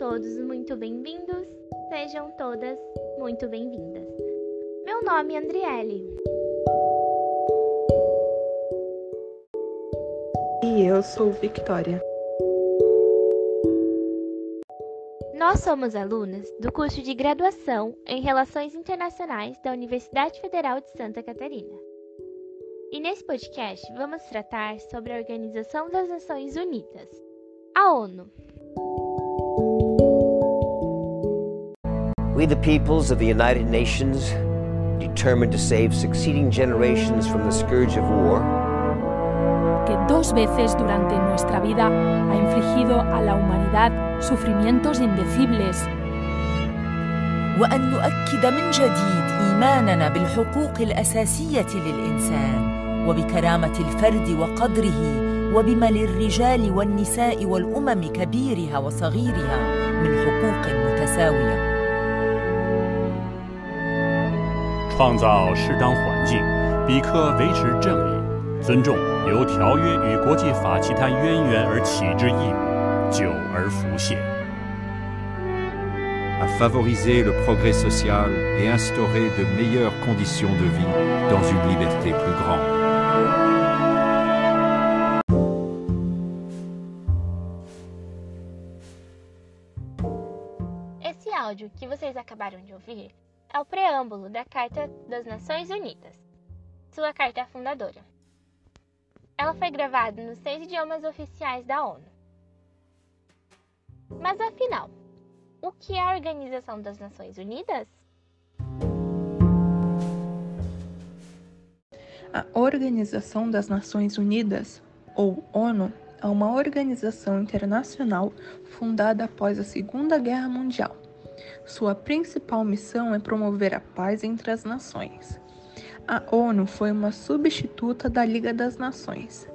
todos muito bem-vindos, sejam todas muito bem-vindas. Meu nome é Andriele. E eu sou Victoria. Nós somos alunas do curso de graduação em Relações Internacionais da Universidade Federal de Santa Catarina. E nesse podcast vamos tratar sobre a Organização das Nações Unidas, a ONU. We, the peoples of the United Nations, determined to save succeeding generations from the scourge of war, que dos veces durante nuestra vida ha infligido a la humanidad sufrimientos indecibles وأن نؤكد من جديد إيماننا بالحقوق الأساسية للإنسان وبكرامة الفرد وقدره وبما للرجال والنساء والأمم كبيرها وصغيرها من حقوق متساوية 创造适当环境，比克维持正义，尊重由条约与国际法其他渊源而起之义务，久而不懈。à favoriser le progrès social et instaurer de meilleures conditions de vie dans une liberté plus grande. Esse áudio que vocês acabaram de ouvir é o preâmbulo da Carta das Nações Unidas, sua carta fundadora. Ela foi gravada nos seis idiomas oficiais da ONU. Mas afinal, o que é a Organização das Nações Unidas? A Organização das Nações Unidas, ou ONU, é uma organização internacional fundada após a Segunda Guerra Mundial. Sua principal missão é promover a paz entre as nações. A ONU foi uma substituta da Liga das Nações.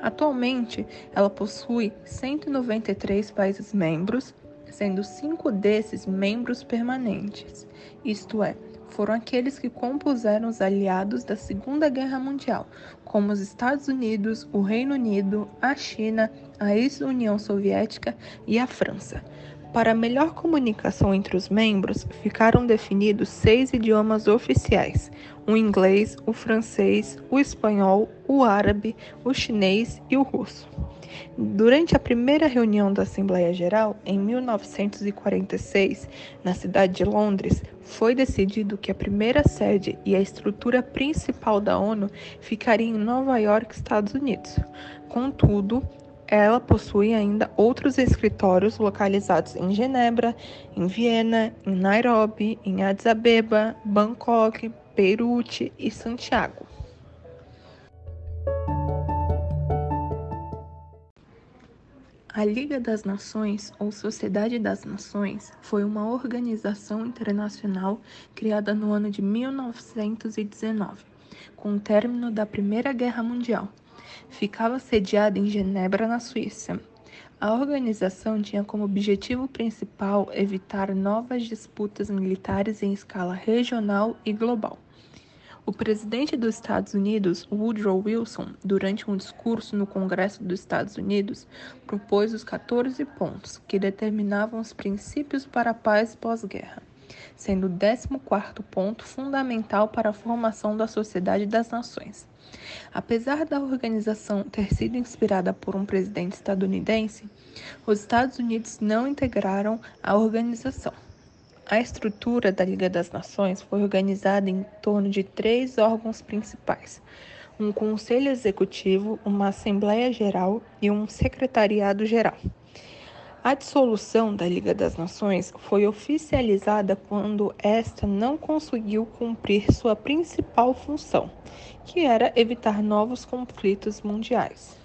Atualmente, ela possui 193 países membros, sendo cinco desses membros permanentes, isto é, foram aqueles que compuseram os aliados da Segunda Guerra Mundial, como os Estados Unidos, o Reino Unido, a China, a ex-União Soviética e a França. Para melhor comunicação entre os membros, ficaram definidos seis idiomas oficiais: o inglês, o francês, o espanhol, o árabe, o chinês e o russo. Durante a primeira reunião da Assembleia Geral, em 1946, na cidade de Londres, foi decidido que a primeira sede e a estrutura principal da ONU ficaria em Nova York, Estados Unidos. Contudo, ela possui ainda outros escritórios localizados em Genebra, em Viena, em Nairobi, em Addis Abeba, Bangkok, Beirute e Santiago. A Liga das Nações, ou Sociedade das Nações, foi uma organização internacional criada no ano de 1919, com o término da Primeira Guerra Mundial. Ficava sediada em Genebra, na Suíça. A organização tinha como objetivo principal evitar novas disputas militares em escala regional e global. O presidente dos Estados Unidos, Woodrow Wilson, durante um discurso no Congresso dos Estados Unidos, propôs os 14 pontos que determinavam os princípios para a paz pós-guerra, sendo o 14º ponto fundamental para a formação da Sociedade das Nações. Apesar da organização ter sido inspirada por um presidente estadunidense, os Estados Unidos não integraram a organização. A estrutura da Liga das Nações foi organizada em torno de três órgãos principais: um Conselho Executivo, uma Assembleia Geral e um Secretariado Geral. A dissolução da Liga das Nações foi oficializada quando esta não conseguiu cumprir sua principal função, que era evitar novos conflitos mundiais.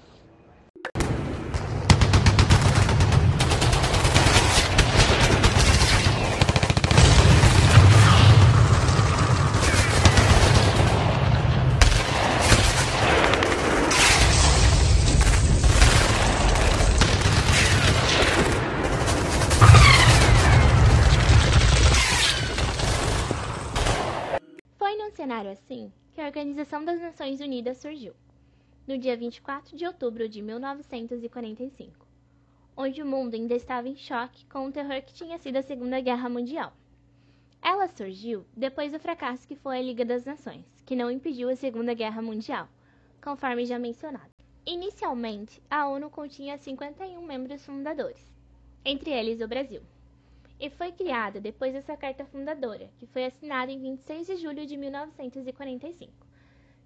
Das Nações Unidas surgiu, no dia 24 de outubro de 1945. onde o mundo ainda estava em choque com o terror que tinha sido a Segunda Guerra Mundial. Ela surgiu depois do fracasso que foi a Liga das Nações, que não impediu a Segunda Guerra Mundial, conforme já mencionado. Inicialmente, a ONU continha 51 membros fundadores, entre eles o Brasil, e foi criada depois dessa carta fundadora, que foi assinada em 26 de julho de 1945.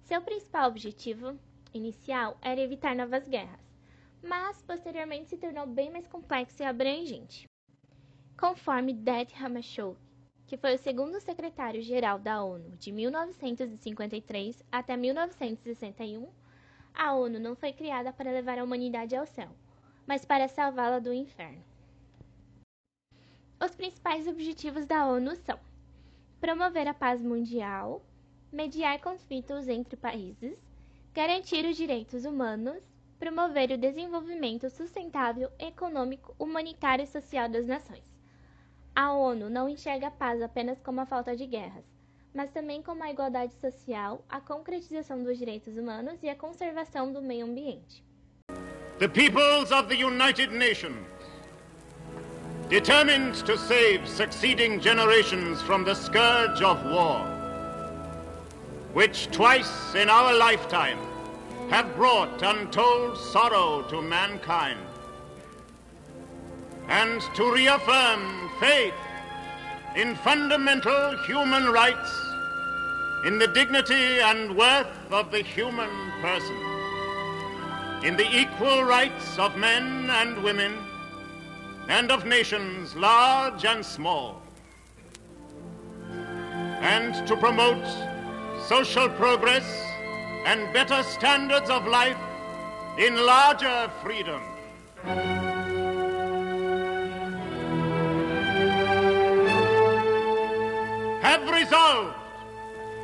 Seu principal objetivo inicial era evitar novas guerras, mas posteriormente se tornou bem mais complexo e abrangente. Conforme Dad Hammarskjöld, que foi o segundo secretário-geral da ONU de 1953 até 1961, a ONU não foi criada para levar a humanidade ao céu, mas para salvá-la do inferno. Os principais objetivos da ONU são promover a paz mundial, mediar conflitos entre países, garantir os direitos humanos, promover o desenvolvimento sustentável, econômico, humanitário e social das nações. A ONU não enxerga a paz apenas como a falta de guerras, mas também como a igualdade social, a concretização dos direitos humanos e a conservação do meio ambiente. The peoples of the United Nations, determined to save succeeding generations from the scourge of war, which twice in our lifetime have brought untold sorrow to mankind, and to reaffirm faith in fundamental human rights, in the dignity and worth of the human person, in the equal rights of men and women, and of nations large and small, and to promote social progress and better standards of life in larger freedom. have resolved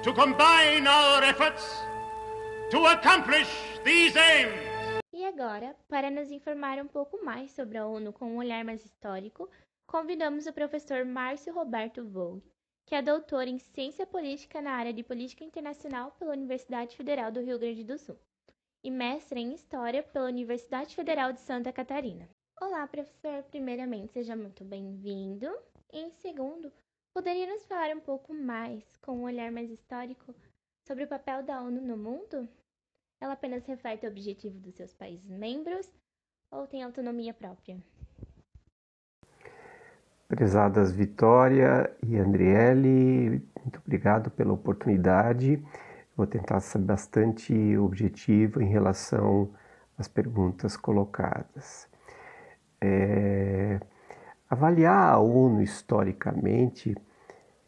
to combine our efforts to accomplish these aims. E agora, para nos informar um pouco mais sobre a ONU com um olhar mais histórico, convidamos o professor Márcio Roberto Vogue, que é doutor em Ciência Política na área de Política Internacional pela Universidade Federal do Rio Grande do Sul e mestre em História pela Universidade Federal de Santa Catarina. Olá, professor. Primeiramente, seja muito bem-vindo. Em segundo, Poderia nos falar um pouco mais, com um olhar mais histórico, sobre o papel da ONU no mundo? Ela apenas reflete o objetivo dos seus países membros ou tem autonomia própria? Prezadas Vitória e Andriele, muito obrigado pela oportunidade. Vou tentar ser bastante objetivo em relação às perguntas colocadas. É... Avaliar a ONU historicamente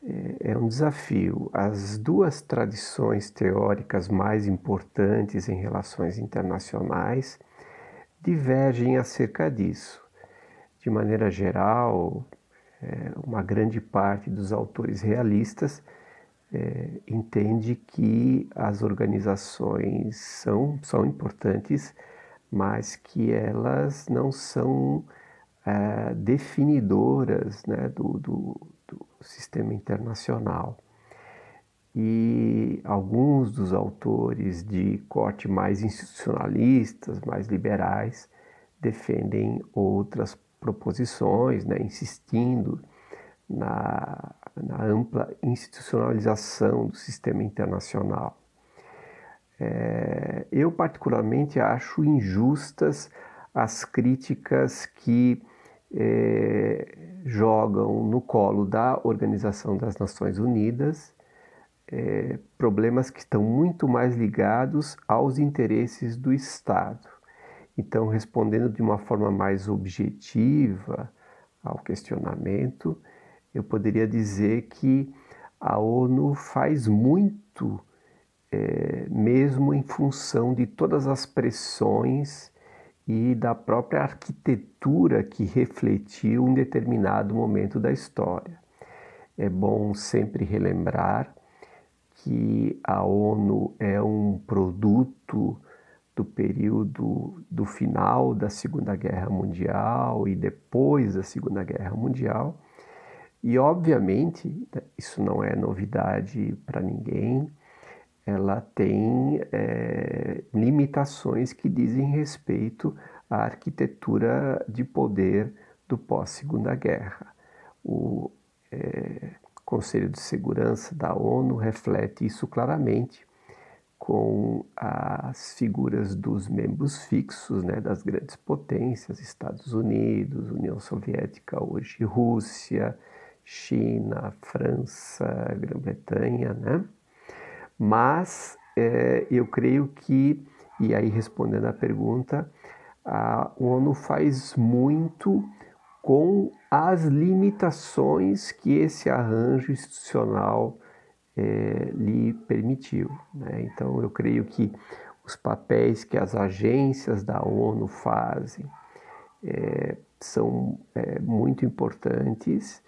é, é um desafio. As duas tradições teóricas mais importantes em relações internacionais divergem acerca disso. De maneira geral, é, uma grande parte dos autores realistas é, entende que as organizações são, são importantes, mas que elas não são é, definidoras né, do, do, do sistema internacional. E alguns dos autores de corte mais institucionalistas, mais liberais, defendem outras proposições, né, insistindo na, na, ampla institucionalização do sistema internacional. É, eu, particularmente, acho injustas as críticas que é, jogam no colo da Organização das Nações Unidas é, problemas que estão muito mais ligados aos interesses do Estado. Então, respondendo de uma forma mais objetiva ao questionamento, eu poderia dizer que a ONU faz muito, é, mesmo em função de todas as pressões e da própria arquitetura que refletiu um determinado momento da história. É bom sempre relembrar que a ONU é um produto do período do final da Segunda Guerra Mundial e depois da Segunda Guerra Mundial. E, obviamente, isso não é novidade para ninguém, ela tem é, limitações que dizem respeito a arquitetura de poder do pós-Segunda Guerra. O é, Conselho de Segurança da ONU reflete isso claramente com as figuras dos membros fixos né, das grandes potências, Estados Unidos, União Soviética, hoje Rússia, China, França, Grã-Bretanha, né? Mas é, eu creio que, e aí respondendo à pergunta, a ONU faz muito com as limitações que esse arranjo institucional é, lhe permitiu. Né? Então, eu creio que os papéis que as agências da ONU fazem é, são é, muito importantes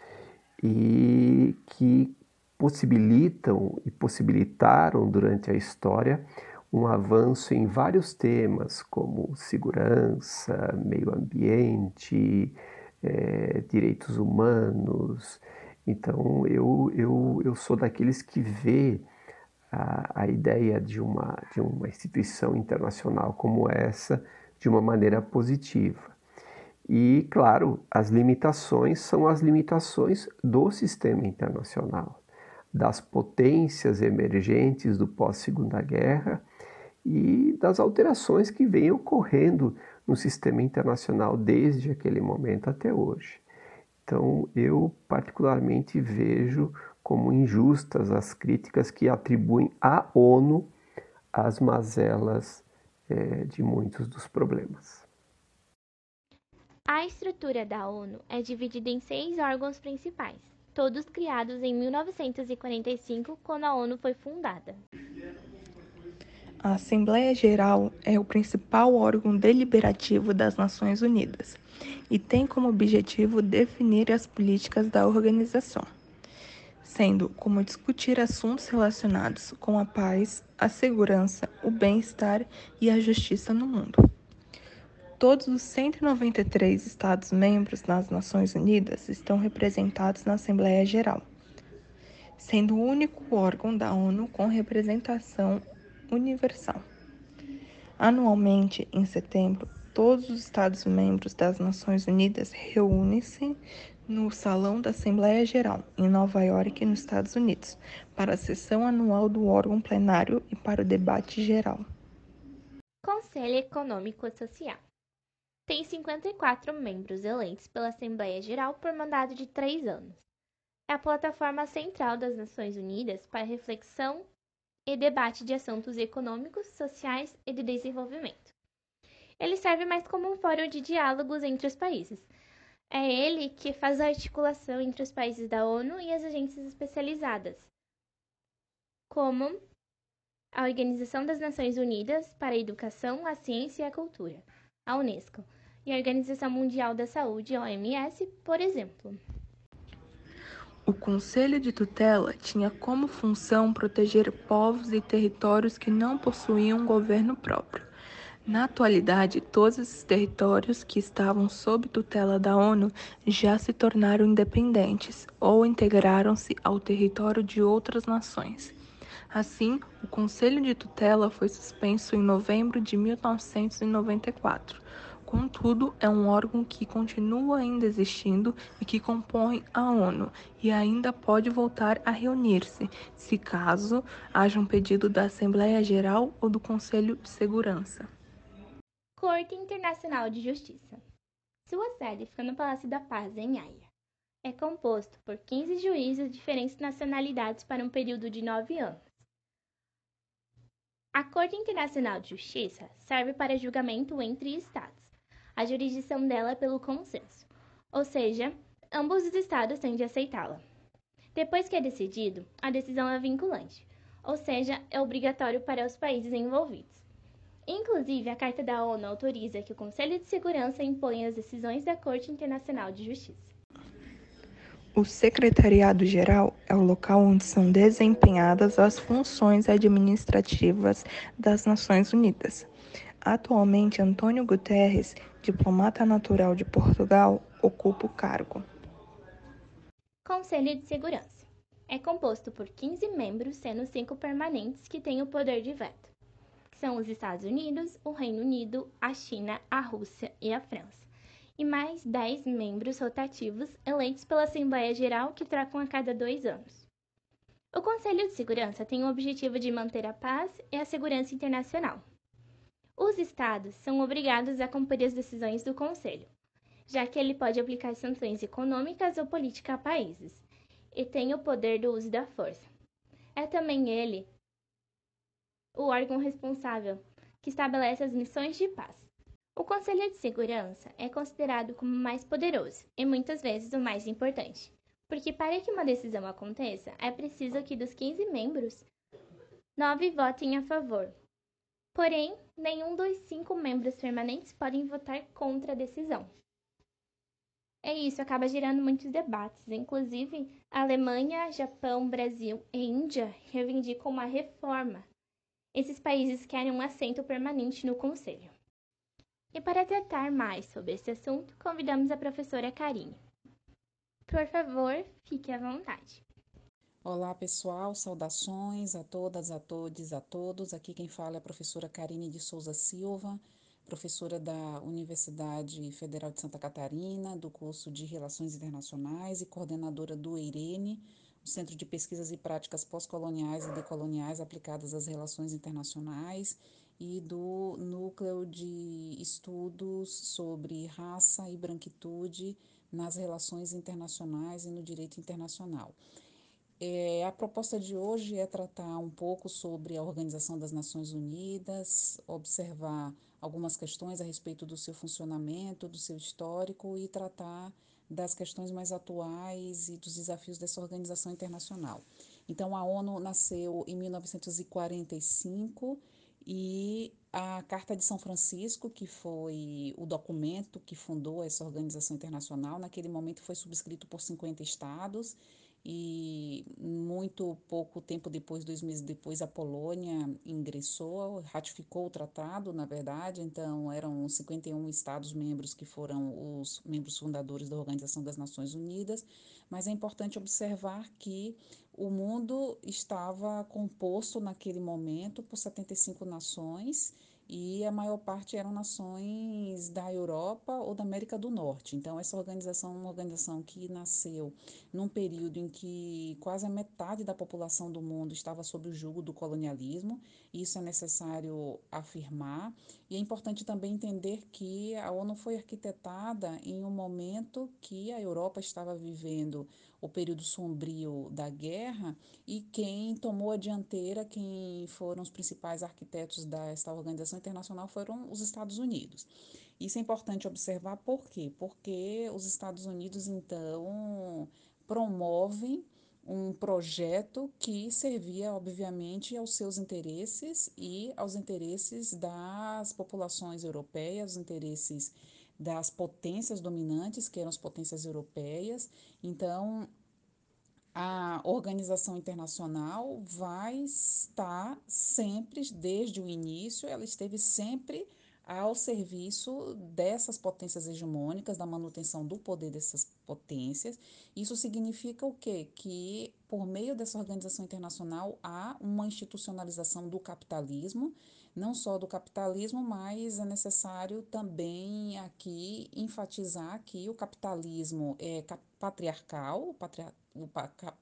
e que possibilitam e possibilitaram durante a história um avanço em vários temas, como segurança, meio ambiente, é, direitos humanos, então, eu, eu, eu sou daqueles que vê a, a ideia de uma, de uma instituição internacional como essa de uma maneira positiva. E, claro, as limitações são as limitações do sistema internacional, das potências emergentes do pós-Segunda Guerra e das alterações que vêm ocorrendo no sistema internacional desde aquele momento até hoje. Então, eu particularmente vejo como injustas as críticas que atribuem à ONU as mazelas é, de muitos dos problemas. A estrutura da ONU é dividida em seis órgãos principais, todos criados em 1945, quando a ONU foi fundada. A Assembleia Geral é o principal órgão deliberativo das Nações Unidas e tem como objetivo definir as políticas da organização, sendo como discutir assuntos relacionados com a paz, a segurança, o bem-estar e a justiça no mundo. Todos os 193 Estados-membros das Nações Unidas estão representados na Assembleia Geral, sendo o único órgão da ONU com representação universal. Anualmente, em setembro, todos os Estados-membros das Nações Unidas reúnem-se no Salão da Assembleia Geral, em Nova York, nos Estados Unidos, para a sessão anual do órgão plenário e para o debate geral. Conselho Econômico e Social tem 54 membros eleitos pela Assembleia Geral por mandato de três anos. É a plataforma central das Nações Unidas para reflexão e debate de assuntos econômicos, sociais e de desenvolvimento. Ele serve mais como um fórum de diálogos entre os países. É ele que faz a articulação entre os países da ONU e as agências especializadas, como a Organização das Nações Unidas para a Educação, a Ciência e a Cultura, a Unesco, e a Organização Mundial da Saúde, a OMS, por exemplo. O Conselho de Tutela tinha como função proteger povos e territórios que não possuíam um governo próprio. Na atualidade, todos esses territórios que estavam sob tutela da ONU já se tornaram independentes ou integraram-se ao território de outras nações. Assim, o Conselho de Tutela foi suspenso em novembro de 1994 Contudo, é um órgão que continua ainda existindo e que compõe a ONU e ainda pode voltar a reunir-se, se caso haja um pedido da Assembleia Geral ou do Conselho de Segurança. Corte Internacional de Justiça. Sua sede fica no Palácio da Paz, em Haia. É composto por 15 juízes de diferentes nacionalidades para um período de nove anos. A Corte Internacional de Justiça serve para julgamento entre Estados a jurisdição dela pelo consenso, ou seja, ambos os estados têm de aceitá-la. Depois que é decidido, a decisão é vinculante, ou seja, é obrigatório para os países envolvidos. Inclusive, a Carta da ONU autoriza que o Conselho de Segurança imponha as decisões da Corte Internacional de Justiça. O Secretariado-Geral é o local onde são desempenhadas as funções administrativas das Nações Unidas. Atualmente, Antônio Guterres, diplomata natural de Portugal, ocupa o cargo. Conselho de Segurança é composto por 15 membros, sendo 5 permanentes que têm o poder de veto. são os Estados Unidos, o Reino Unido, a China, a Rússia e a França. E mais 10 membros rotativos eleitos pela Assembleia Geral que trocam a cada dois anos. O Conselho de Segurança tem o objetivo de manter a paz e a segurança internacional. Os Estados são obrigados a cumprir as decisões do Conselho, já que ele pode aplicar sanções econômicas ou políticas a países, e tem o poder do uso da força. É também ele o órgão responsável que estabelece as missões de paz. O Conselho de Segurança é considerado como o mais poderoso e muitas vezes o mais importante, porque para que uma decisão aconteça é preciso que dos 15 membros, nove votem a favor. Porém, nenhum dos cinco membros permanentes podem votar contra a decisão. É isso, acaba gerando muitos debates. Inclusive, Alemanha, Japão, Brasil e Índia reivindicam uma reforma. Esses países querem um assento permanente no Conselho. E para tratar mais sobre esse assunto, convidamos a professora Karine. Por favor, fique à vontade. Olá, pessoal, saudações a todas, a todos, a todos. Aqui quem fala é a professora Karine de Souza Silva professora da Universidade Federal de Santa Catarina, do curso de Relações Internacionais e coordenadora do EIRENE, o Centro de Pesquisas e Práticas Pós-Coloniais e Decoloniais aplicadas às relações internacionais e do Núcleo de Estudos sobre Raça e Branquitude nas Relações Internacionais e no Direito Internacional. É, a proposta de hoje é tratar um pouco sobre a Organização das Nações Unidas, observar algumas questões a respeito do seu funcionamento, do seu histórico e tratar das questões mais atuais e dos desafios dessa organização internacional. Então, a ONU nasceu em 1945 e a Carta de São Francisco, que foi o documento que fundou essa organização internacional, naquele momento foi subscrito por 50 estados e muito pouco tempo depois, dois meses depois, a Polônia ingressou, ratificou o tratado, na verdade, então eram 51 Estados-membros que foram os membros fundadores da Organização das Nações Unidas, mas é importante observar que o mundo estava composto naquele momento por 75 nações e a maior parte eram nações da Europa ou da América do Norte. Então, essa organização é uma organização que nasceu num período em que quase a metade da população do mundo estava sob o jugo do colonialismo, isso é necessário afirmar, e é importante também entender que a ONU foi arquitetada em um momento que a Europa estava vivendo o período sombrio da guerra e quem tomou a dianteira, quem foram os principais arquitetos desta organização internacional foram os Estados Unidos. Isso é importante observar por quê? Porque os Estados Unidos, então, promovem um projeto que servia, obviamente, aos seus interesses e aos interesses das populações europeias, interesses das potências dominantes, que eram as potências europeias. Então, a organização internacional vai estar sempre, desde o início, ela esteve sempre ao serviço dessas potências hegemônicas, da manutenção do poder dessas potências. Isso significa o quê? Que por meio dessa organização internacional há uma institucionalização do capitalismo, não só do capitalismo, mas é necessário também aqui enfatizar que o capitalismo é patriarcal, o patriarcal o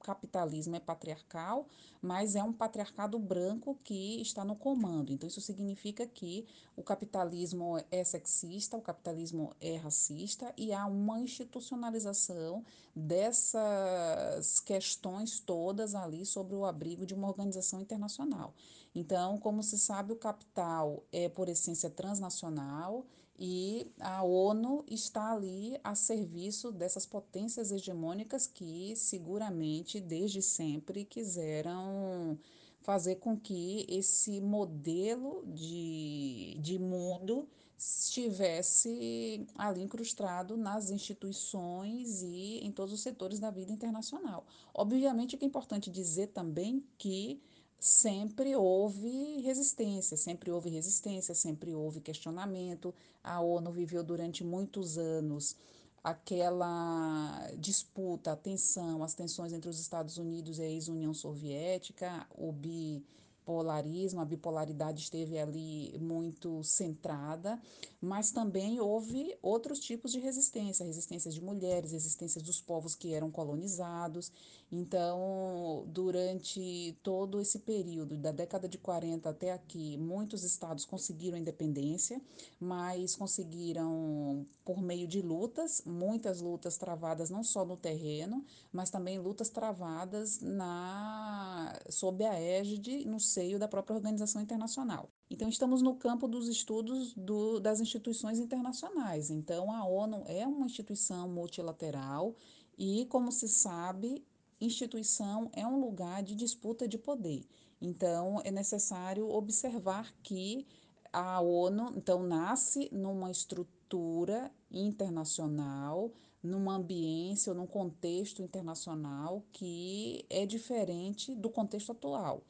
capitalismo é patriarcal, mas é um patriarcado branco que está no comando. Então, isso significa que o capitalismo é sexista, o capitalismo é racista e há uma institucionalização dessas questões todas ali sobre o abrigo de uma organização internacional. Então, como se sabe, o capital é, por essência, transnacional e a ONU está ali a serviço dessas potências hegemônicas que seguramente desde sempre quiseram fazer com que esse modelo de, de mundo estivesse ali incrustado nas instituições e em todos os setores da vida internacional. Obviamente que é importante dizer também que sempre houve resistência, sempre houve resistência, sempre houve questionamento. A ONU viveu durante muitos anos aquela disputa, a tensão, as tensões entre os Estados Unidos e a ex-União Soviética, o bi bipolarismo, a bipolaridade esteve ali muito centrada, mas também houve outros tipos de resistência, resistência de mulheres, resistência dos povos que eram colonizados. Então, durante todo esse período, da década de 40 até aqui, muitos estados conseguiram independência, mas conseguiram por meio de lutas, muitas lutas travadas não só no terreno, mas também lutas travadas na sob a égide no seio da própria organização internacional. Então, estamos no campo dos estudos do, das instituições internacionais. Então, a ONU é uma instituição multilateral e, como se sabe, instituição é um lugar de disputa de poder. Então, é necessário observar que a ONU, então, nasce numa estrutura internacional, numa ambiência ou num contexto internacional que é diferente do contexto atual.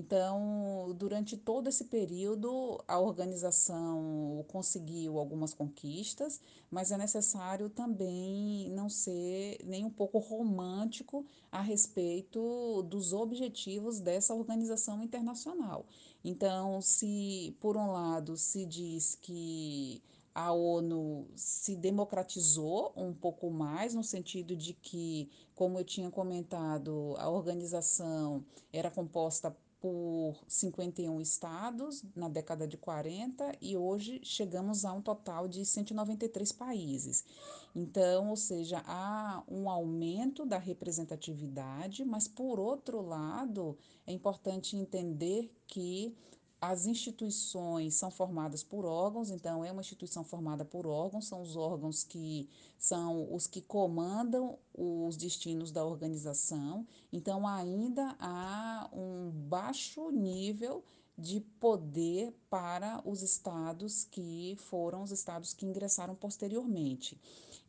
Então, durante todo esse período, a organização conseguiu algumas conquistas, mas é necessário também não ser nem um pouco romântico a respeito dos objetivos dessa organização internacional. Então, se por um lado se diz que a ONU se democratizou um pouco mais, no sentido de que, como eu tinha comentado, a organização era composta por 51 estados na década de 40 e hoje chegamos a um total de 193 países. Então, ou seja, há um aumento da representatividade, mas por outro lado, é importante entender que as instituições são formadas por órgãos, então é uma instituição formada por órgãos, são os órgãos que são os que comandam os destinos da organização. Então ainda há um baixo nível de poder para os estados que foram os estados que ingressaram posteriormente.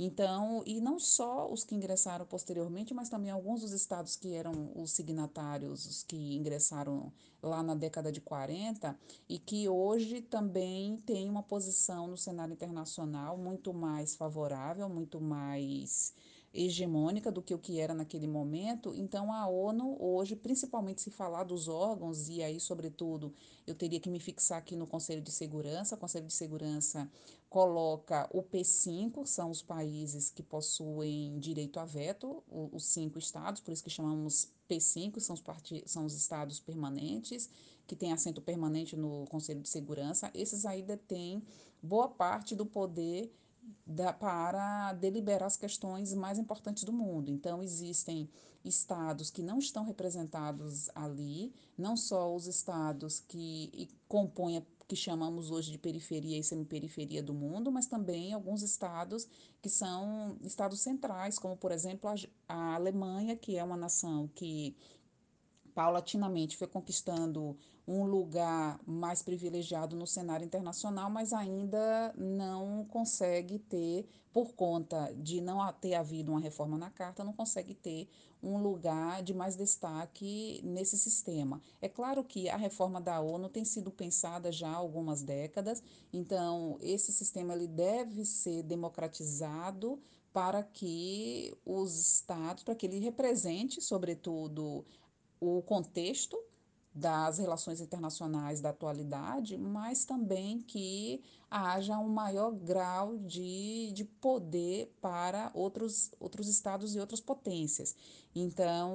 Então, e não só os que ingressaram posteriormente, mas também alguns dos estados que eram os signatários, os que ingressaram lá na década de 40 e que hoje também têm uma posição no cenário internacional muito mais favorável, muito mais hegemônica do que o que era naquele momento. Então, a ONU hoje, principalmente se falar dos órgãos, e aí, sobretudo, eu teria que me fixar aqui no Conselho de Segurança. O Conselho de Segurança coloca o P5, são os países que possuem direito a veto, os cinco estados, por isso que chamamos P5, são os, são os estados permanentes, que têm assento permanente no Conselho de Segurança. Esses aí detêm boa parte do poder da, para deliberar as questões mais importantes do mundo. Então, existem estados que não estão representados ali, não só os estados que compõem que chamamos hoje de periferia e semiperiferia do mundo, mas também alguns estados que são estados centrais, como por exemplo a, a Alemanha, que é uma nação que paulatinamente foi conquistando um lugar mais privilegiado no cenário internacional, mas ainda não consegue ter, por conta de não ter havido uma reforma na Carta, não consegue ter um lugar de mais destaque nesse sistema. É claro que a reforma da ONU tem sido pensada já há algumas décadas, então esse sistema ele deve ser democratizado para que os estados, para que ele represente, sobretudo, o contexto das relações internacionais da atualidade, mas também que haja um maior grau de, de poder para outros, outros estados e outras potências. Então,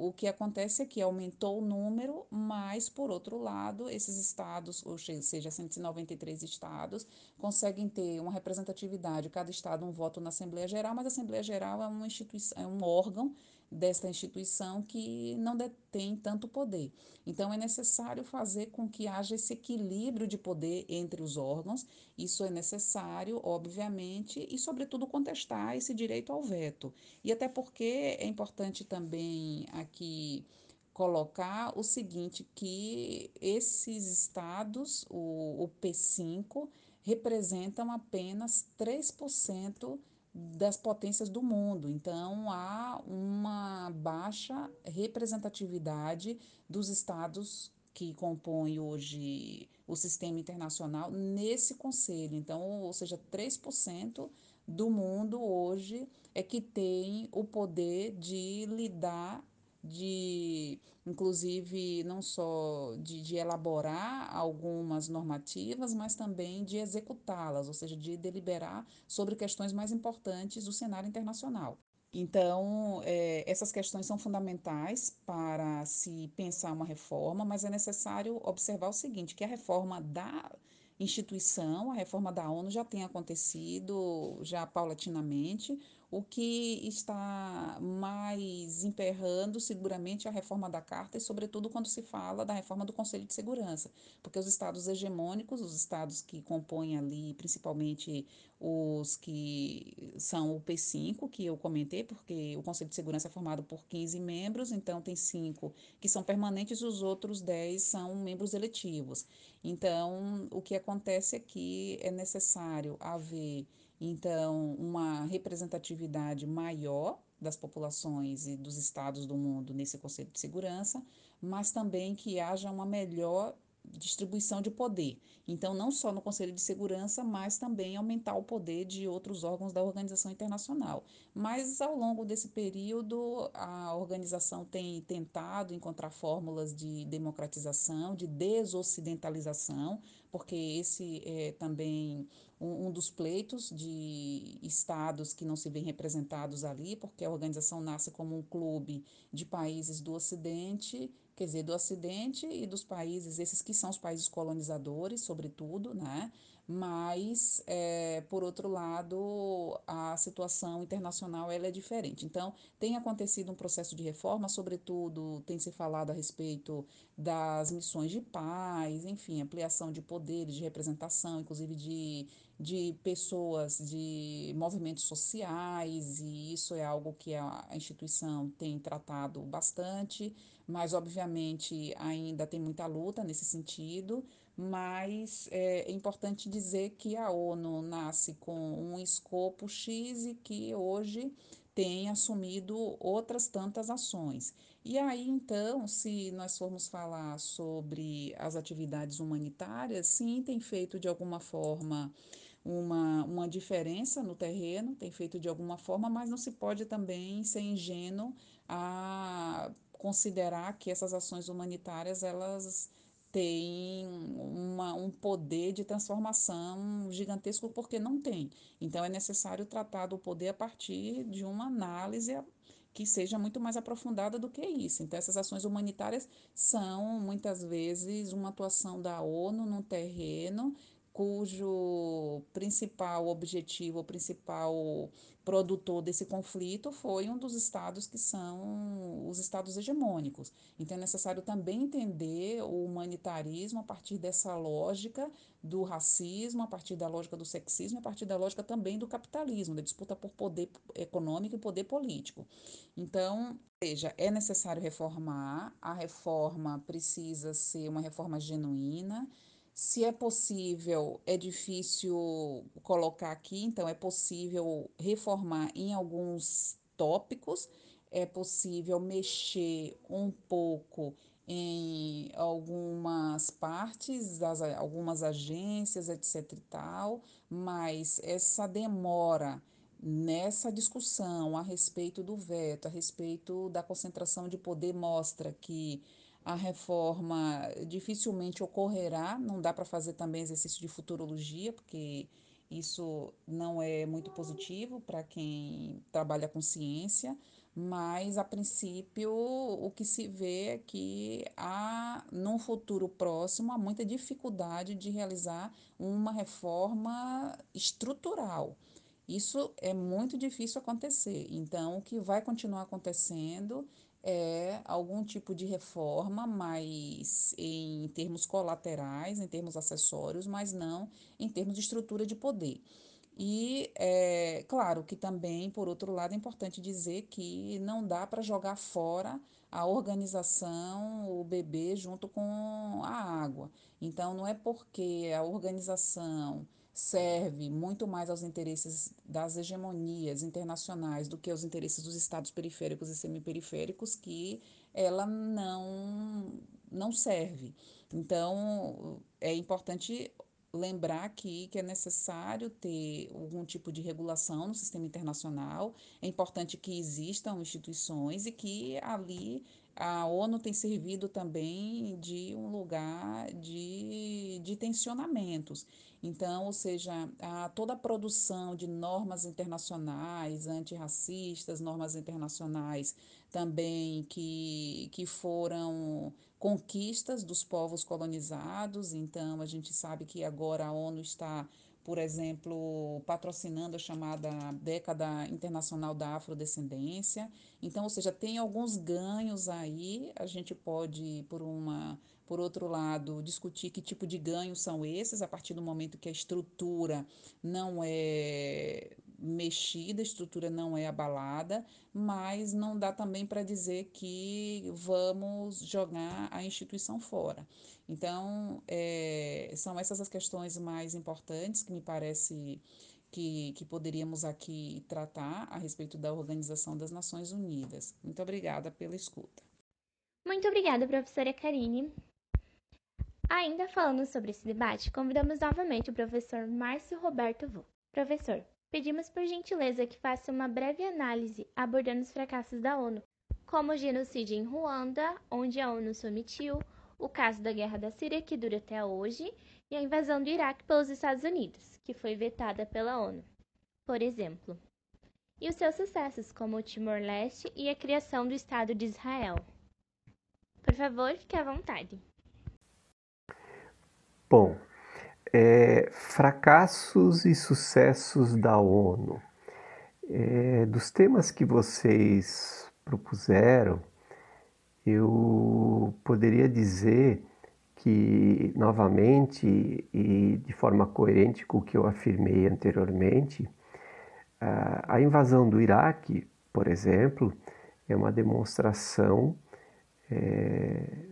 o que acontece é que aumentou o número, mas, por outro lado, esses estados, ou seja, 193 estados, conseguem ter uma representatividade, cada estado um voto na Assembleia Geral, mas a Assembleia Geral é uma instituição, é um órgão desta instituição que não detém tanto poder. Então, é necessário fazer com que haja esse equilíbrio de poder entre os órgãos. Isso é necessário, obviamente, e, sobretudo, contestar esse direito ao veto. E até porque é importante também aqui colocar o seguinte, que esses estados, o, o P5, representam apenas 3% das potências do mundo. Então, há uma baixa representatividade dos estados que compõem hoje o sistema internacional nesse conselho. Então, ou seja, 3% do mundo hoje é que tem o poder de lidar de inclusive não só de, de elaborar algumas normativas, mas também de executá-las, ou seja, de deliberar sobre questões mais importantes do cenário internacional. Então, é, essas questões são fundamentais para se pensar uma reforma, mas é necessário observar o seguinte: que a reforma da instituição, a reforma da ONU já tem acontecido já paulatinamente, o que está mais emperrando seguramente a reforma da Carta e, sobretudo, quando se fala da reforma do Conselho de Segurança, porque os estados hegemônicos, os estados que compõem ali, principalmente os que são o P5, que eu comentei, porque o Conselho de Segurança é formado por 15 membros, então tem cinco que são permanentes, os outros 10 são membros eletivos. Então, o que acontece é que é necessário haver então, uma representatividade maior das populações e dos estados do mundo nesse Conselho de Segurança, mas também que haja uma melhor distribuição de poder. Então, não só no Conselho de Segurança, mas também aumentar o poder de outros órgãos da organização internacional. Mas, ao longo desse período, a organização tem tentado encontrar fórmulas de democratização, de desocidentalização, porque esse é também um, um dos pleitos de estados que não se veem representados ali, porque a organização nasce como um clube de países do Ocidente quer dizer, do Ocidente e dos países, esses que são os países colonizadores, sobretudo, né? Mas, é, por outro lado, a situação internacional ela é diferente. Então, tem acontecido um processo de reforma, sobretudo tem se falado a respeito das missões de paz, enfim, ampliação de poderes, de representação, inclusive de, de pessoas, de movimentos sociais, e isso é algo que a, instituição tem tratado bastante mas obviamente ainda tem muita luta nesse sentido. Mas é, é importante dizer que a ONU nasce com um escopo X e que hoje tem assumido outras tantas ações. E aí, então, se nós formos falar sobre as atividades humanitárias, sim, tem feito de alguma forma uma, uma diferença no terreno, tem feito de alguma forma, mas não se pode também ser ingênuo a considerar que essas ações humanitárias elas têm uma, um poder de transformação gigantesco porque não tem. Então é necessário tratar do poder a partir de uma análise que seja muito mais aprofundada do que isso. Então essas ações humanitárias são muitas vezes uma atuação da ONU no terreno cujo principal objetivo, o principal produtor desse conflito foi um dos estados que são os estados hegemônicos. Então é necessário também entender o humanitarismo a partir dessa lógica do racismo, a partir da lógica do sexismo, a partir da lógica também do capitalismo, da disputa por poder econômico e poder político. Então, veja, é necessário reformar, a reforma precisa ser uma reforma genuína, se é possível, é difícil colocar aqui, então é possível reformar em alguns tópicos, é possível mexer um pouco em algumas partes, das, algumas agências, etc e tal, mas essa demora nessa discussão a respeito do veto, a respeito da concentração de poder, mostra que a reforma dificilmente ocorrerá, não dá para fazer também exercício de futurologia, porque isso não é muito positivo para quem trabalha com ciência, mas a princípio o que se vê é que há, num futuro próximo, há muita dificuldade de realizar uma reforma estrutural. Isso é muito difícil acontecer. Então, o que vai continuar acontecendo é algum tipo de reforma, mas em termos colaterais, em termos acessórios, mas não em termos de estrutura de poder. E é claro que também, por outro lado, é importante dizer que não dá para jogar fora a organização, o bebê junto com a água. Então, não é porque a organização serve muito mais aos interesses das hegemonias internacionais do que aos interesses dos estados periféricos e semiperiféricos que ela não não serve. Então, é importante lembrar aqui que é necessário ter algum tipo de regulação no sistema internacional. É importante que existam instituições e que ali a ONU tem servido também de um lugar de, de tensionamentos. Então, ou seja, a, toda a produção de normas internacionais antirracistas, normas internacionais também que, que foram conquistas dos povos colonizados. Então, a gente sabe que agora a ONU está por exemplo, patrocinando a chamada Década Internacional da Afrodescendência. Então, ou seja, tem alguns ganhos aí. A gente pode, por uma, por outro lado, discutir que tipo de ganhos são esses a partir do momento que a estrutura não é mexida, a estrutura não é abalada, mas não dá também para dizer que vamos jogar a instituição fora. Então, é, são essas as questões mais importantes que me parece que, que poderíamos aqui tratar a respeito da Organização das Nações Unidas. Muito obrigada pela escuta. Muito obrigada, professora Karine. Ainda falando sobre esse debate, convidamos novamente o professor Márcio Roberto Vô. Professor, pedimos por gentileza que faça uma breve análise abordando os fracassos da ONU, como o genocídio em Ruanda, onde a ONU se omitiu, o caso da Guerra da Síria, que dura até hoje, e a invasão do Iraque pelos Estados Unidos, que foi vetada pela ONU, por exemplo. E os seus sucessos, como o Timor-Leste e a criação do Estado de Israel. Por favor, fique à vontade. Bom, é, fracassos e sucessos da ONU. É, dos temas que vocês propuseram, eu poderia dizer que, novamente e de forma coerente com o que eu afirmei anteriormente, a invasão do Iraque, por exemplo, é uma demonstração é,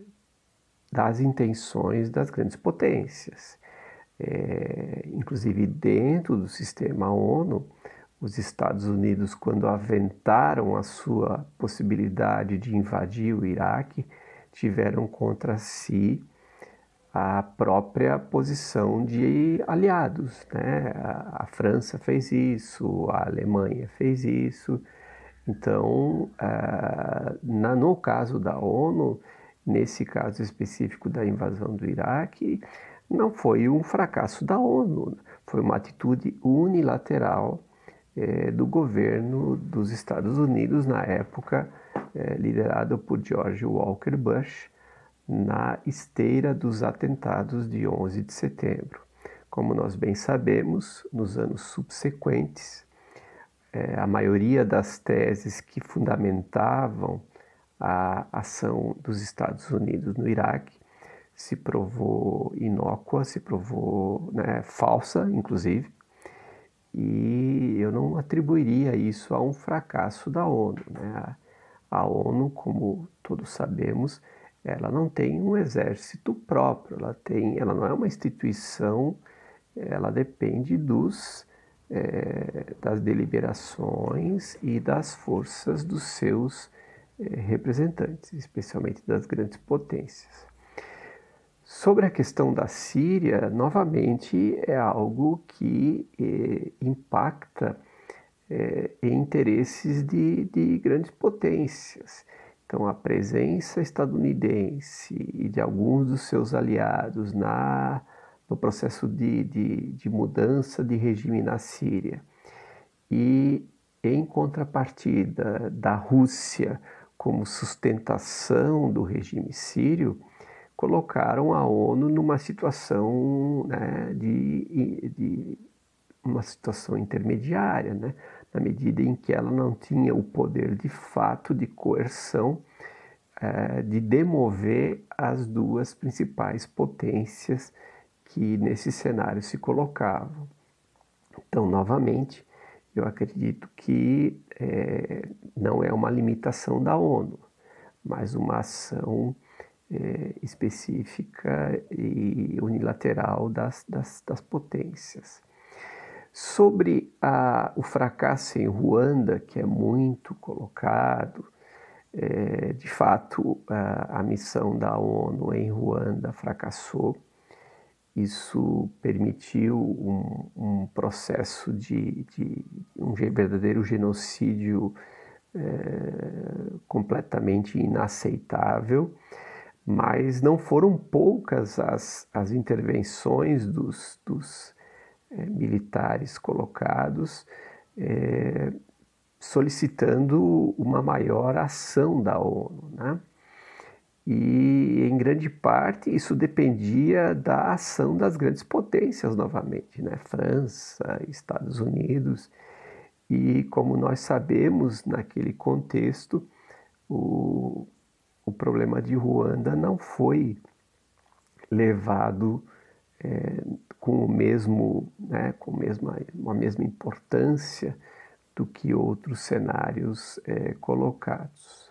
das intenções das grandes potências é, inclusive dentro do sistema ONU, os Estados Unidos, quando aventaram a sua possibilidade de invadir o Iraque, tiveram contra si a própria posição de aliados. Né? A, a França fez isso, a Alemanha fez isso. Então, na, no caso da ONU, nesse caso específico da invasão do Iraque, não foi um fracasso da ONU, foi uma atitude unilateral é, do governo dos Estados Unidos na época, é, liderado por George Walker Bush, na esteira dos atentados de 11 de setembro. Como nós bem sabemos, nos anos subsequentes, é, a maioria das teses que fundamentavam a ação dos Estados Unidos no Iraque se provou inócua, se provou né, falsa, inclusive, e eu não atribuiria isso a um fracasso da ONU. Né? A ONU, como todos sabemos, ela não tem um exército próprio, ela, tem, ela não é uma instituição, ela depende dos, é, das deliberações e das forças dos seus é, representantes, especialmente das grandes potências. Sobre a questão da Síria, novamente é algo que eh, impacta eh, em interesses de, de, grandes potências. Então, a presença estadunidense e de alguns dos seus aliados na, no processo de, de, de mudança de regime na Síria e, em contrapartida, da Rússia como sustentação do regime sírio colocaram a ONU numa situação né, de, de, uma situação intermediária, né, na medida em que ela não tinha o poder de fato de coerção é, de demover as duas principais potências que nesse cenário se colocavam. Então, novamente, eu acredito que é, não é uma limitação da ONU, mas uma ação é, específica e unilateral das, das, das potências. Sobre a, o fracasso em Ruanda, que é muito colocado, é, de fato a, a, missão da ONU em Ruanda fracassou isso permitiu um, um processo de, de, um verdadeiro genocídio é, completamente inaceitável, mas não foram poucas as, as intervenções dos, dos é, militares colocados é, solicitando uma maior ação da ONU. Né? E, em grande parte, isso dependia da ação das grandes potências novamente, né? França, Estados Unidos. E, como nós sabemos, naquele contexto, o, o problema de Ruanda não foi levado é, com o mesmo, né, com mesma, a mesma importância do que outros cenários é, colocados.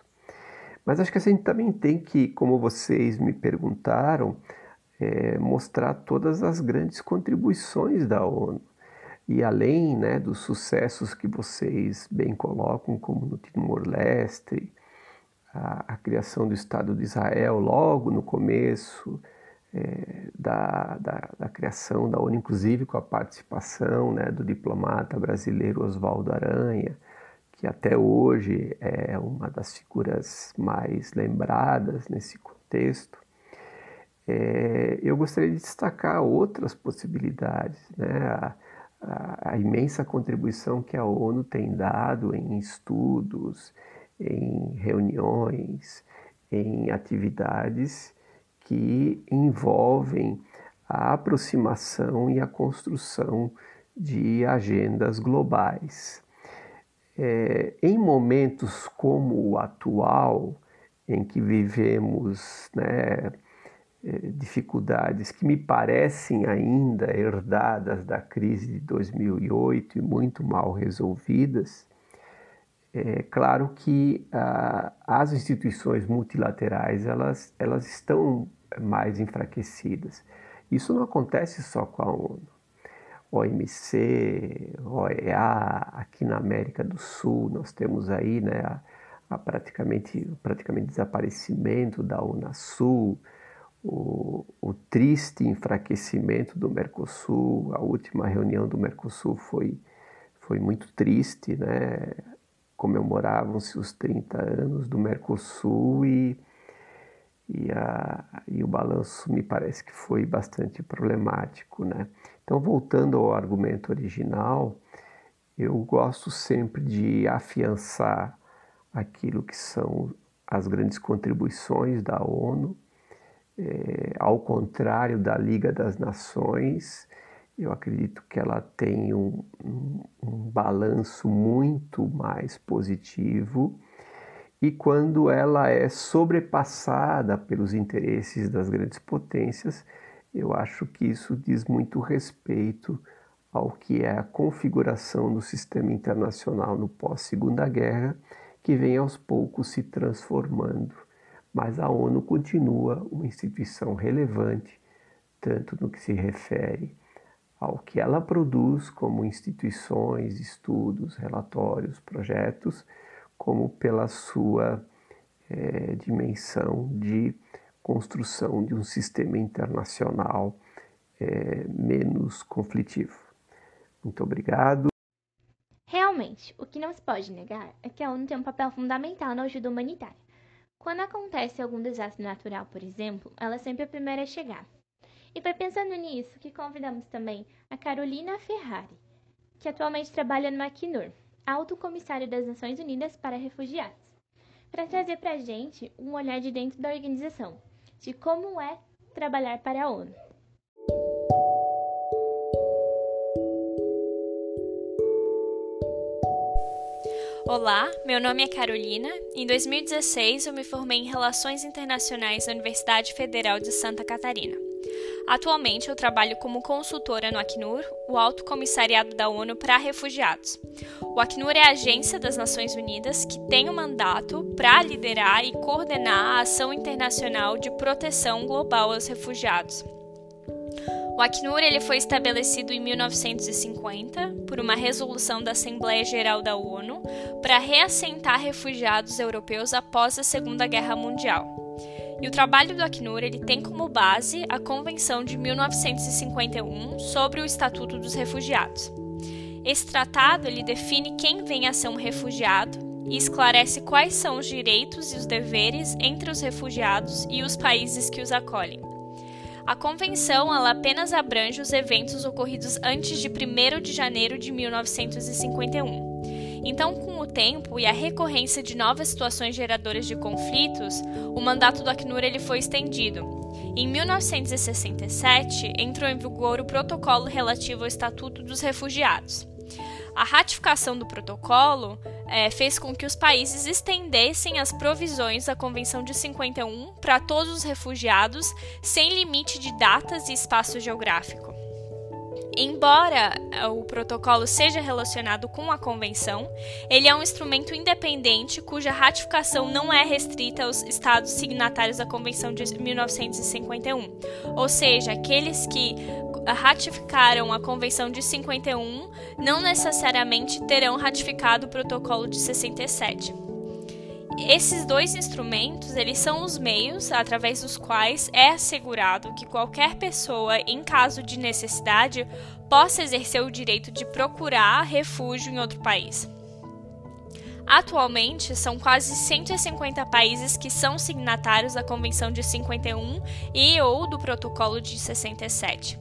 Mas acho que a gente também tem que, como vocês me perguntaram, é, mostrar todas as grandes contribuições da ONU. E além né, dos sucessos que vocês bem colocam, como no Timor-Leste, a, a, criação do Estado de Israel logo no começo é, da, da, da, criação da ONU, inclusive com a participação né, do diplomata brasileiro Oswaldo Aranha, que até hoje é uma das figuras mais lembradas nesse contexto, é, eu gostaria de destacar outras possibilidades, né? A, a, a, imensa contribuição que a ONU tem dado em estudos, em reuniões, em atividades que envolvem a aproximação e a construção de agendas globais. É, em momentos como o atual, em que vivemos né, é, dificuldades que me parecem ainda herdadas da crise de 2008 e muito mal resolvidas, é claro que ah, as instituições multilaterais elas, elas estão mais enfraquecidas. Isso não acontece só com a ONU. OMC, OEA, aqui na América do Sul, nós temos aí né, a, a praticamente, praticamente desaparecimento da Unasul, o, o, triste enfraquecimento do Mercosul, a última reunião do Mercosul foi, foi muito triste, né? Comemoravam-se os 30 anos do Mercosul e, e, a, e o balanço me parece que foi bastante problemático, né? Então, voltando ao argumento original, eu gosto sempre de afiançar aquilo que são as grandes contribuições da ONU. É, ao contrário da Liga das Nações, eu acredito que ela tem um, um, balanço muito mais positivo. E quando ela é sobrepassada pelos interesses das grandes potências, eu acho que isso diz muito respeito ao que é a configuração do sistema internacional no pós-Segunda Guerra, que vem aos poucos se transformando. Mas a ONU continua uma instituição relevante, tanto no que se refere ao que ela produz como instituições, estudos, relatórios, projetos, como pela sua é, dimensão de construção de um sistema internacional é, menos conflitivo. Muito obrigado. Realmente, o que não se pode negar é que a ONU tem um papel fundamental na ajuda humanitária. Quando acontece algum desastre natural, por exemplo, ela é sempre a primeira a chegar. E foi pensando nisso que convidamos também a Carolina Ferrari, que atualmente trabalha no Acnur, Alto Comissário das Nações Unidas para Refugiados, para trazer para a gente um olhar de dentro da organização de como é trabalhar para a ONU. Olá, meu nome é Carolina. Em 2016, eu me formei em Relações Internacionais na Universidade Federal de Santa Catarina. Atualmente, eu trabalho como consultora no Acnur, o Alto Comissariado da ONU para Refugiados. O Acnur é a agência das Nações Unidas que tem o mandato para liderar e coordenar a ação internacional de proteção global aos refugiados. O Acnur ele foi estabelecido em 1950 por uma resolução da Assembleia Geral da ONU para reassentar refugiados europeus após a Segunda Guerra Mundial. E o trabalho do Acnur ele tem como base a Convenção de 1951 sobre o Estatuto dos Refugiados. Esse tratado ele define quem vem a ser um refugiado e esclarece quais são os direitos e os deveres entre os refugiados e os países que os acolhem. A convenção ela apenas abrange os eventos ocorridos antes de 1 de janeiro de 1951. Então, com o tempo e a recorrência de novas situações geradoras de conflitos, o mandato do Acnur ele foi estendido. Em 1967, entrou em vigor o protocolo relativo ao Estatuto dos Refugiados. A ratificação do protocolo é, fez com que os países estendessem as provisões da Convenção de 51 para todos os refugiados, sem limite de datas e espaço geográfico. Embora eh, o protocolo seja relacionado com a convenção, ele é um instrumento independente cuja ratificação não é restrita aos estados signatários da Convenção de 1951, ou seja, aqueles que ratificaram a Convenção de 51 não necessariamente terão ratificado o protocolo de 67. Esses dois instrumentos, eles são os meios através dos quais é assegurado que qualquer pessoa, em caso de necessidade, possa exercer o direito de procurar refúgio em outro país. Atualmente, são quase 150 países que são signatários da Convenção de 51 e ou do Protocolo de 67.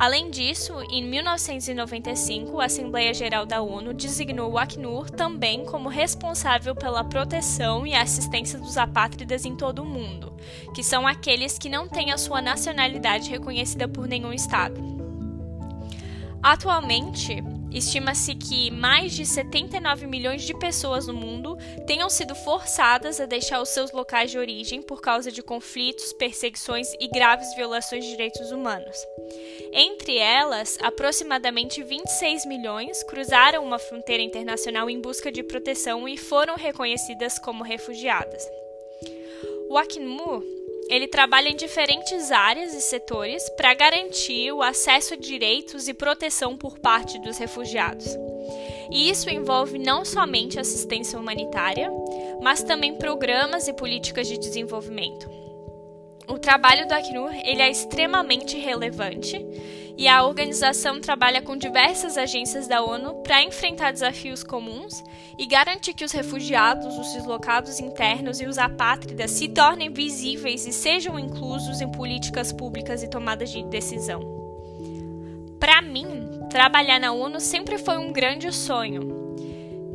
Além disso, em 1995, a Assembleia Geral da ONU designou o Acnur também como responsável pela proteção e assistência dos apátridas em todo o mundo, que são aqueles que não têm a sua nacionalidade reconhecida por nenhum Estado. Atualmente, Estima-se que mais de 79 milhões de pessoas no mundo tenham sido forçadas a deixar os seus locais de origem por causa de conflitos, perseguições e graves violações de direitos humanos. Entre elas, aproximadamente 26 milhões cruzaram uma fronteira internacional em busca de proteção e foram reconhecidas como refugiadas. O Acnur ele trabalha em diferentes áreas e setores para garantir o acesso a direitos e proteção por parte dos refugiados. E isso envolve não somente assistência humanitária, mas também programas e políticas de desenvolvimento. O trabalho do Acnur ele é extremamente relevante e a organização trabalha com diversas agências da ONU para enfrentar desafios comuns e garantir que os refugiados, os deslocados internos e os apátridas se tornem visíveis e sejam inclusos em políticas públicas e tomadas de decisão. Para mim, trabalhar na ONU sempre foi um grande sonho,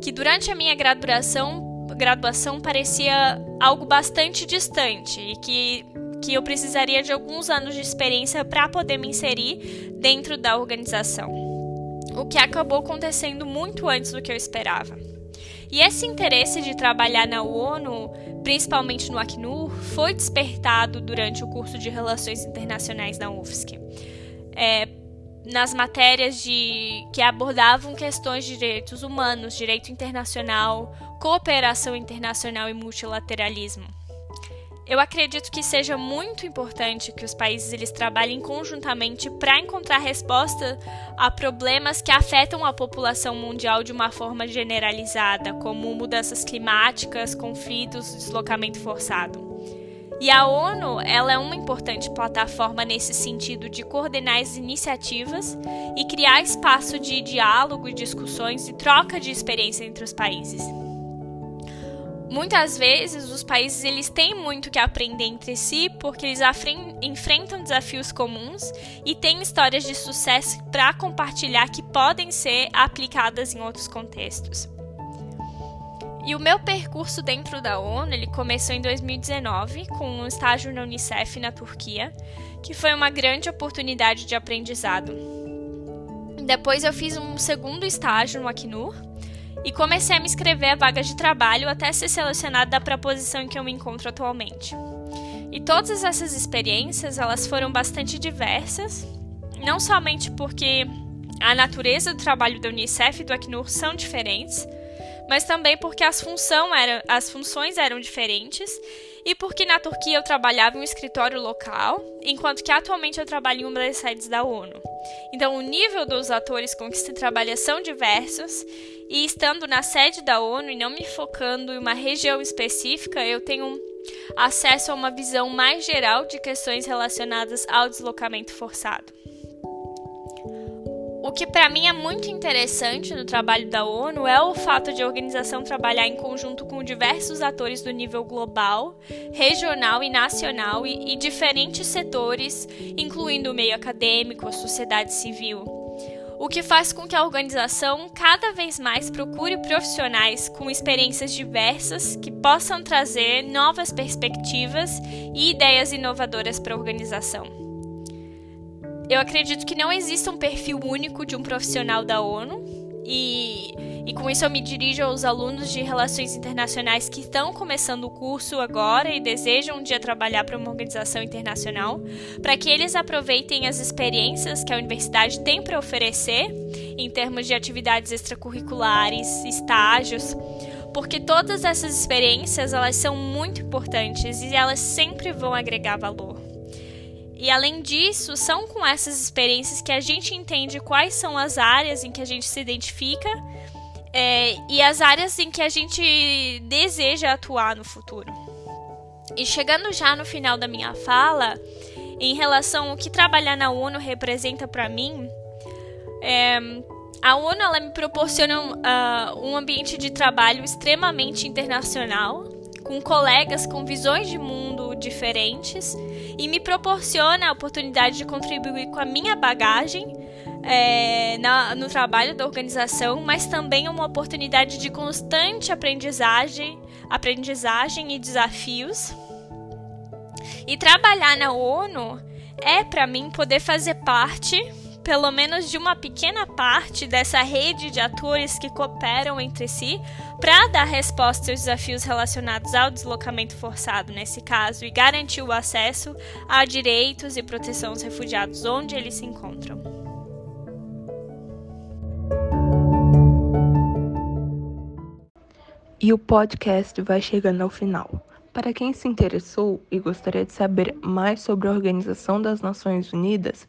que durante a minha graduação, graduação parecia algo bastante distante e que que eu precisaria de alguns anos de experiência para poder me inserir dentro da organização, o que acabou acontecendo muito antes do que eu esperava. E esse interesse de trabalhar na ONU, principalmente no Acnur, foi despertado durante o curso de Relações Internacionais da UFSC. É, nas matérias de que abordavam questões de direitos humanos, direito internacional, cooperação internacional e multilateralismo. Eu acredito que seja muito importante que os países eles trabalhem conjuntamente para encontrar resposta a problemas que afetam a população mundial de uma forma generalizada, como mudanças climáticas, conflitos, deslocamento forçado. E a ONU, ela é uma importante plataforma nesse sentido de coordenar as iniciativas e criar espaço de diálogo, discussões e troca de experiência entre os países. Muitas vezes os países eles têm muito que aprender entre si porque eles enfrentam desafios comuns e têm histórias de sucesso para compartilhar que podem ser aplicadas em outros contextos. E o meu percurso dentro da ONU ele começou em 2019 com um estágio na Unicef na Turquia, que foi uma grande oportunidade de aprendizado. Depois eu fiz um segundo estágio no Acnur, e comecei a me inscrever a vagas de trabalho até ser selecionada para a posição em que eu me encontro atualmente. E todas essas experiências, elas foram bastante diversas, não somente porque a natureza do trabalho da Unicef e do Acnur são diferentes, mas também porque as, função era, as funções eram diferentes e porque na Turquia eu trabalhava em um escritório local, enquanto que atualmente eu trabalho em uma das sedes da ONU. Então, o nível dos atores com que se trabalha são diversos, e estando na sede da ONU e não me focando em uma região específica, eu tenho acesso a uma visão mais geral de questões relacionadas ao deslocamento forçado. O que para mim é muito interessante no trabalho da ONU é o fato de a organização trabalhar em conjunto com diversos atores do nível global, regional e nacional e, e diferentes setores, incluindo o meio acadêmico, a sociedade civil. O que faz com que a organização cada vez mais procure profissionais com experiências diversas que possam trazer novas perspectivas e ideias inovadoras para a organização. Eu acredito que não existe um perfil único de um profissional da ONU. E, e com isso eu me dirijo aos alunos de relações internacionais que estão começando o curso agora e desejam um dia trabalhar para uma organização internacional, para que eles aproveitem as experiências que a universidade tem para oferecer em termos de atividades extracurriculares, estágios, porque todas essas experiências elas são muito importantes e elas sempre vão agregar valor. E além disso, são com essas experiências que a gente entende quais são as áreas em que a gente se identifica é, e as áreas em que a gente deseja atuar no futuro. E chegando já no final da minha fala, em relação ao que trabalhar na ONU representa para mim, é, a ONU ela me proporciona uh, um ambiente de trabalho extremamente internacional, com colegas com visões de mundo diferentes e me proporciona a oportunidade de contribuir com a minha bagagem é, na, no trabalho da organização, mas também uma oportunidade de constante aprendizagem, aprendizagem e desafios. E trabalhar na ONU é para mim poder fazer parte pelo menos de uma pequena parte dessa rede de atores que cooperam entre si para dar resposta aos desafios relacionados ao deslocamento forçado, nesse caso, e garantir o acesso a direitos e proteção aos refugiados onde eles se encontram. E o podcast vai chegando ao final. Para quem se interessou e gostaria de saber mais sobre a Organização das Nações Unidas,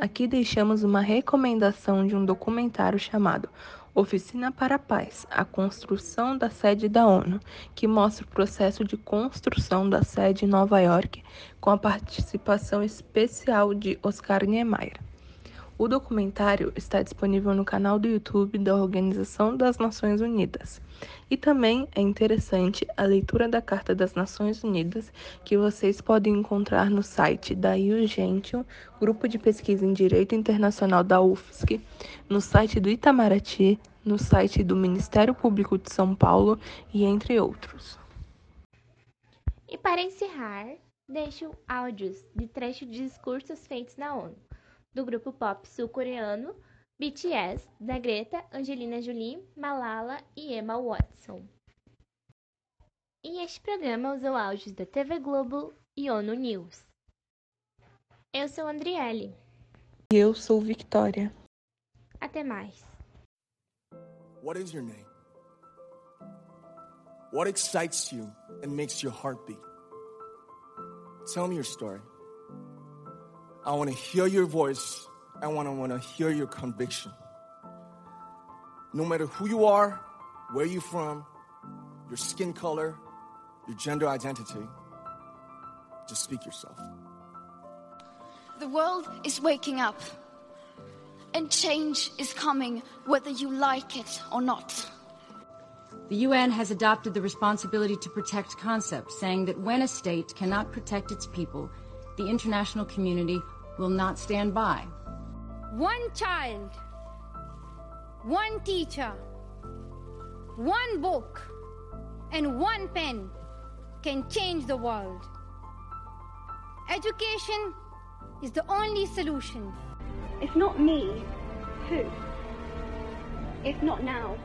Aqui deixamos uma recomendação de um documentário chamado Oficina para a Paz, a construção da sede da ONU, que mostra o processo de construção da sede em Nova York, com a participação especial de Oscar Niemeyer. O documentário está disponível no canal do YouTube da Organização das Nações Unidas. E também é interessante a leitura da Carta das Nações Unidas, que vocês podem encontrar no site da Urgentium, Grupo de Pesquisa em Direito Internacional da UFSC, no site do Itamaraty, no site do Ministério Público de São Paulo e entre outros. E para encerrar, deixo áudios de trechos de discursos feitos na ONU do grupo pop sul-coreano BTS, da Greta, Angelina Jolie, Malala e Emma Watson. E este programa usou áudios da TV Globo e ONU News. Eu sou Andriele. E eu sou Victoria. Até mais. What is your name? What excites you and makes your heart beat? Tell me your story. I want to hear your voice. I want to want to hear your conviction. No matter who you are, where you're from, your skin color, your gender identity, just speak yourself. The world is waking up, and change is coming whether you like it or not. The UN has adopted the responsibility to protect concept, saying that when a state cannot protect its people, the international community will not stand by. One child, one teacher, one book, and one pen can change the world. Education is the only solution. If not me, who? If not now,